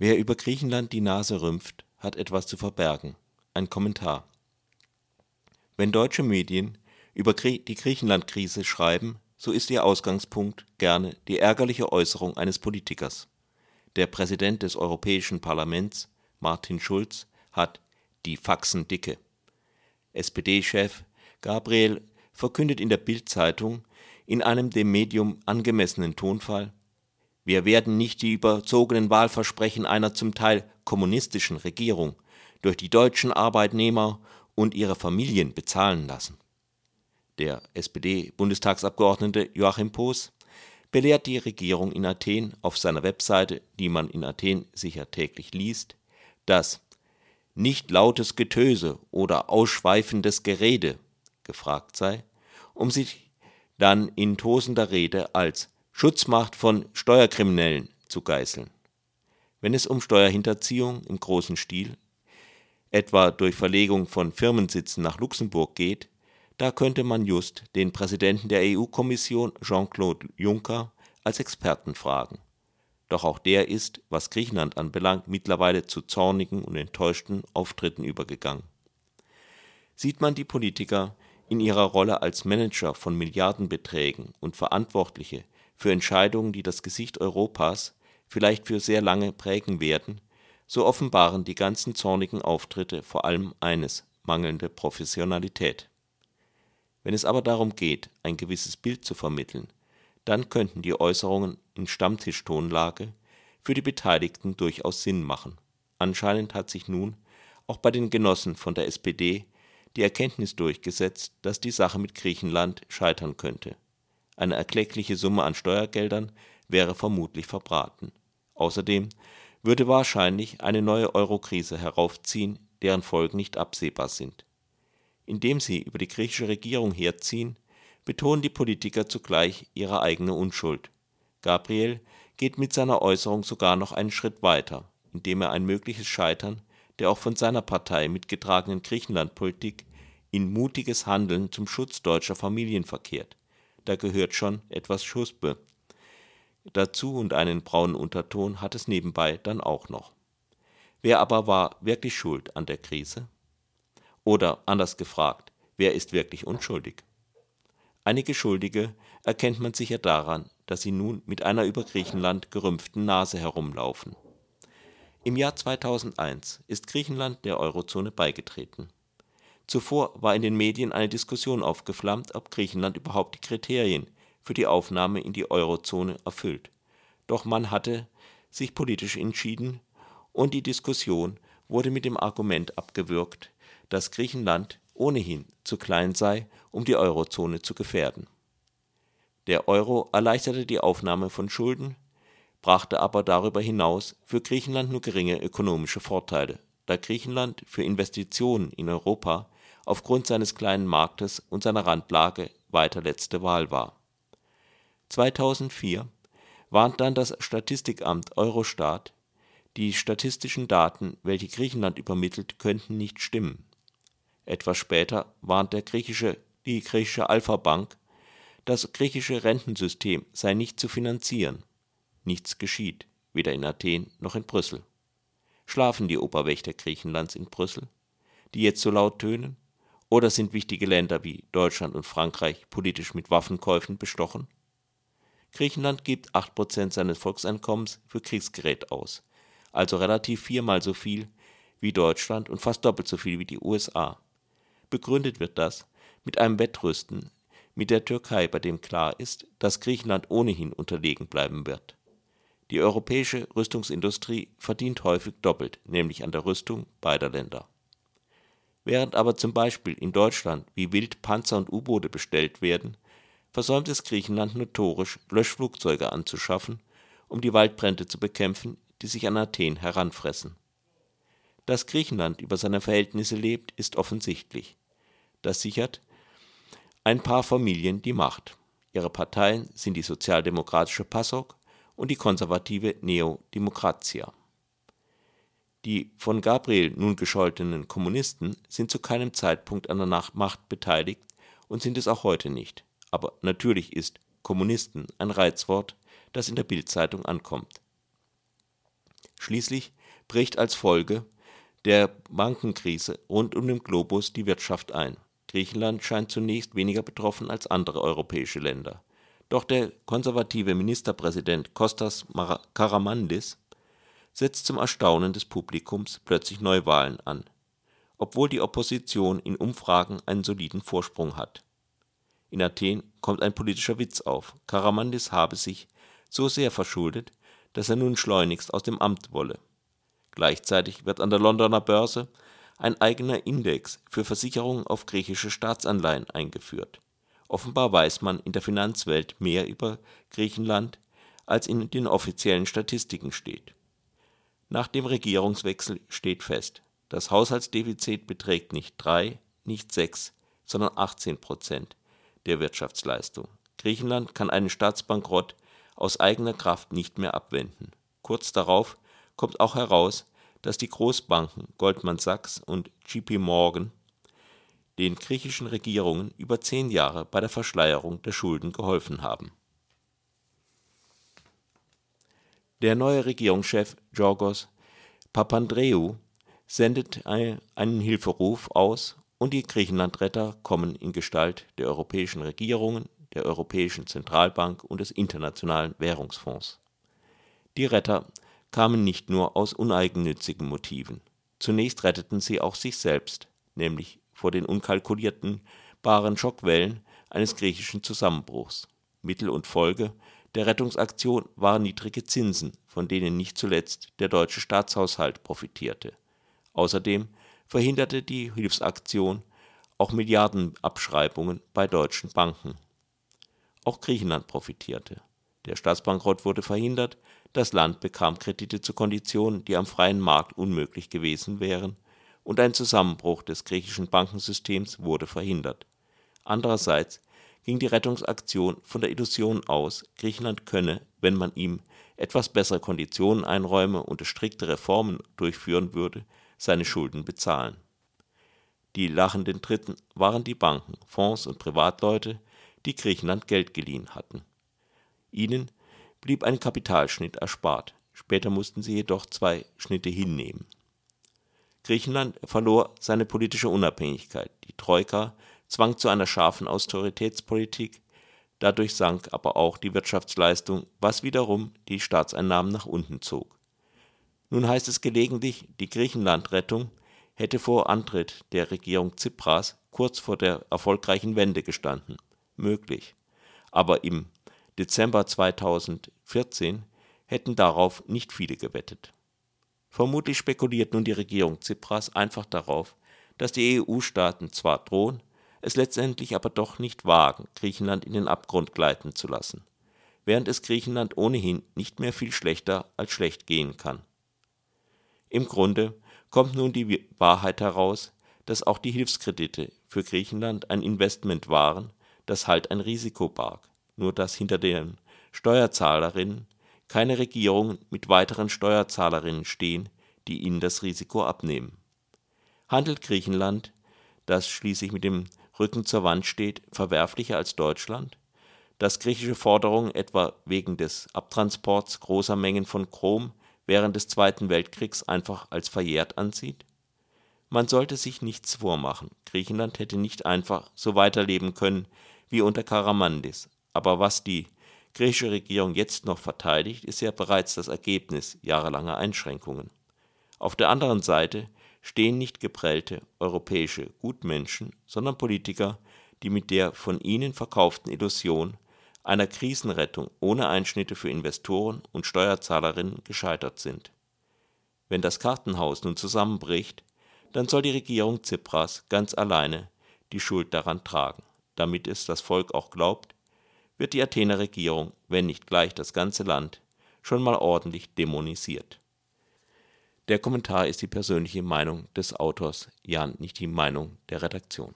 Wer über Griechenland die Nase rümpft, hat etwas zu verbergen. Ein Kommentar. Wenn deutsche Medien über die Griechenland-Krise schreiben, so ist ihr Ausgangspunkt gerne die ärgerliche Äußerung eines Politikers. Der Präsident des Europäischen Parlaments, Martin Schulz, hat die Faxen dicke. SPD-Chef Gabriel verkündet in der Bild-Zeitung in einem dem Medium angemessenen Tonfall, wir werden nicht die überzogenen Wahlversprechen einer zum Teil kommunistischen Regierung durch die deutschen Arbeitnehmer und ihre Familien bezahlen lassen. Der SPD-Bundestagsabgeordnete Joachim Poos belehrt die Regierung in Athen auf seiner Webseite, die man in Athen sicher täglich liest, dass nicht lautes Getöse oder ausschweifendes Gerede gefragt sei, um sich dann in tosender Rede als Schutzmacht von Steuerkriminellen zu geißeln. Wenn es um Steuerhinterziehung im großen Stil, etwa durch Verlegung von Firmensitzen nach Luxemburg geht, da könnte man just den Präsidenten der EU-Kommission Jean-Claude Juncker als Experten fragen. Doch auch der ist, was Griechenland anbelangt, mittlerweile zu zornigen und enttäuschten Auftritten übergegangen. Sieht man die Politiker in ihrer Rolle als Manager von Milliardenbeträgen und Verantwortliche für Entscheidungen, die das Gesicht Europas vielleicht für sehr lange prägen werden, so offenbaren die ganzen zornigen Auftritte vor allem eines: mangelnde Professionalität. Wenn es aber darum geht, ein gewisses Bild zu vermitteln, dann könnten die Äußerungen in Stammtischtonlage für die Beteiligten durchaus Sinn machen. Anscheinend hat sich nun auch bei den Genossen von der SPD die Erkenntnis durchgesetzt, dass die Sache mit Griechenland scheitern könnte eine erkleckliche Summe an Steuergeldern wäre vermutlich verbraten. Außerdem würde wahrscheinlich eine neue Eurokrise heraufziehen, deren Folgen nicht absehbar sind. Indem sie über die griechische Regierung herziehen, betonen die Politiker zugleich ihre eigene Unschuld. Gabriel geht mit seiner Äußerung sogar noch einen Schritt weiter, indem er ein mögliches Scheitern der auch von seiner Partei mitgetragenen Griechenlandpolitik in mutiges Handeln zum Schutz deutscher Familien verkehrt da gehört schon etwas Schuspe dazu und einen braunen Unterton hat es nebenbei dann auch noch. Wer aber war wirklich schuld an der Krise? Oder anders gefragt, wer ist wirklich unschuldig? Einige Schuldige erkennt man sicher daran, dass sie nun mit einer über Griechenland gerümpften Nase herumlaufen. Im Jahr 2001 ist Griechenland der Eurozone beigetreten Zuvor war in den Medien eine Diskussion aufgeflammt, ob Griechenland überhaupt die Kriterien für die Aufnahme in die Eurozone erfüllt. Doch man hatte sich politisch entschieden und die Diskussion wurde mit dem Argument abgewürgt, dass Griechenland ohnehin zu klein sei, um die Eurozone zu gefährden. Der Euro erleichterte die Aufnahme von Schulden, brachte aber darüber hinaus für Griechenland nur geringe ökonomische Vorteile, da Griechenland für Investitionen in Europa aufgrund seines kleinen Marktes und seiner Randlage weiter letzte Wahl war. 2004 warnt dann das Statistikamt Eurostat, die statistischen Daten, welche Griechenland übermittelt, könnten nicht stimmen. Etwas später warnt der griechische, die griechische Alpha Bank, das griechische Rentensystem sei nicht zu finanzieren. Nichts geschieht, weder in Athen noch in Brüssel. Schlafen die Oberwächter Griechenlands in Brüssel, die jetzt so laut tönen? Oder sind wichtige Länder wie Deutschland und Frankreich politisch mit Waffenkäufen bestochen? Griechenland gibt 8% seines Volkseinkommens für Kriegsgerät aus, also relativ viermal so viel wie Deutschland und fast doppelt so viel wie die USA. Begründet wird das mit einem Wettrüsten mit der Türkei, bei dem klar ist, dass Griechenland ohnehin unterlegen bleiben wird. Die europäische Rüstungsindustrie verdient häufig doppelt, nämlich an der Rüstung beider Länder Während aber zum Beispiel in Deutschland wie wild Panzer und U-Boote bestellt werden, versäumt es Griechenland notorisch, Löschflugzeuge anzuschaffen, um die Waldbrände zu bekämpfen, die sich an Athen heranfressen. Dass Griechenland über seine Verhältnisse lebt, ist offensichtlich. Das sichert ein paar Familien die Macht. Ihre Parteien sind die sozialdemokratische PASOK und die konservative Neo Demokratia die von Gabriel nun gescholtenen Kommunisten sind zu keinem Zeitpunkt an der Macht beteiligt und sind es auch heute nicht. Aber natürlich ist Kommunisten ein Reizwort, das in der Bildzeitung ankommt. Schließlich bricht als Folge der Bankenkrise rund um den Globus die Wirtschaft ein. Griechenland scheint zunächst weniger betroffen als andere europäische Länder. Doch der konservative Ministerpräsident Kostas Karamanlis setzt zum Erstaunen des Publikums plötzlich Neuwahlen an, obwohl die Opposition in Umfragen einen soliden Vorsprung hat. In Athen kommt ein politischer Witz auf, Karamanlis habe sich so sehr verschuldet, dass er nun schleunigst aus dem Amt wolle. Gleichzeitig wird an der Londoner Börse ein eigener Index für Versicherungen auf griechische Staatsanleihen eingeführt. Offenbar weiß man in der Finanzwelt mehr über Griechenland, als in den offiziellen Statistiken steht. Nach dem Regierungswechsel steht fest, das Haushaltsdefizit beträgt nicht 3, nicht 6, sondern 18 Prozent der Wirtschaftsleistung. Griechenland kann einen Staatsbankrott aus eigener Kraft nicht mehr abwenden. Kurz darauf kommt auch heraus, dass die Großbanken Goldman Sachs und JP Morgan den griechischen Regierungen über zehn Jahre bei der Verschleierung der Schulden geholfen haben. Der neue Regierungschef Georgos Papandreou sendet einen Hilferuf aus und die Griechenlandretter kommen in Gestalt der europäischen Regierungen, der Europäischen Zentralbank und des Internationalen Währungsfonds. Die Retter kamen nicht nur aus uneigennützigen Motiven. Zunächst retteten sie auch sich selbst, nämlich vor den unkalkulierten baren Schockwellen eines griechischen Zusammenbruchs. Mittel und Folge der Rettungsaktion waren niedrige Zinsen, von denen nicht zuletzt der deutsche Staatshaushalt profitierte. Außerdem verhinderte die Hilfsaktion auch Milliardenabschreibungen bei deutschen Banken. Auch Griechenland profitierte. Der Staatsbankrott wurde verhindert, das Land bekam Kredite zu Konditionen, die am freien Markt unmöglich gewesen wären, und ein Zusammenbruch des griechischen Bankensystems wurde verhindert. Andererseits ging die Rettungsaktion von der Illusion aus, Griechenland könne, wenn man ihm etwas bessere Konditionen einräume und strikte Reformen durchführen würde, seine Schulden bezahlen. Die lachenden Dritten waren die Banken, Fonds und Privatleute, die Griechenland Geld geliehen hatten. Ihnen blieb ein Kapitalschnitt erspart, später mussten sie jedoch zwei Schnitte hinnehmen. Griechenland verlor seine politische Unabhängigkeit, die Troika zwang zu einer scharfen Austeritätspolitik, dadurch sank aber auch die Wirtschaftsleistung, was wiederum die Staatseinnahmen nach unten zog. Nun heißt es gelegentlich, die Griechenlandrettung hätte vor Antritt der Regierung Tsipras kurz vor der erfolgreichen Wende gestanden. Möglich. Aber im Dezember 2014 hätten darauf nicht viele gewettet. Vermutlich spekuliert nun die Regierung Tsipras einfach darauf, dass die EU-Staaten zwar drohen, es letztendlich aber doch nicht wagen, Griechenland in den Abgrund gleiten zu lassen, während es Griechenland ohnehin nicht mehr viel schlechter als schlecht gehen kann. Im Grunde kommt nun die Wahrheit heraus, dass auch die Hilfskredite für Griechenland ein Investment waren, das halt ein Risiko barg, nur dass hinter den Steuerzahlerinnen keine Regierungen mit weiteren Steuerzahlerinnen stehen, die ihnen das Risiko abnehmen. Handelt Griechenland, das schließlich mit dem Rücken zur Wand steht, verwerflicher als Deutschland, das griechische Forderungen etwa wegen des Abtransports großer Mengen von Chrom während des Zweiten Weltkriegs einfach als verjährt ansieht? Man sollte sich nichts vormachen, Griechenland hätte nicht einfach so weiterleben können wie unter Karamanlis, aber was die griechische Regierung jetzt noch verteidigt, ist ja bereits das Ergebnis jahrelanger Einschränkungen. Auf der anderen Seite stehen nicht geprellte europäische Gutmenschen, sondern Politiker, die mit der von ihnen verkauften Illusion einer Krisenrettung ohne Einschnitte für Investoren und Steuerzahlerinnen gescheitert sind. Wenn das Kartenhaus nun zusammenbricht, dann soll die Regierung Tsipras ganz alleine die Schuld daran tragen. Damit es das Volk auch glaubt, wird die Athener Regierung, wenn nicht gleich das ganze Land, schon mal ordentlich dämonisiert. Der Kommentar ist die persönliche Meinung des Autors, Jan, nicht die Meinung der Redaktion.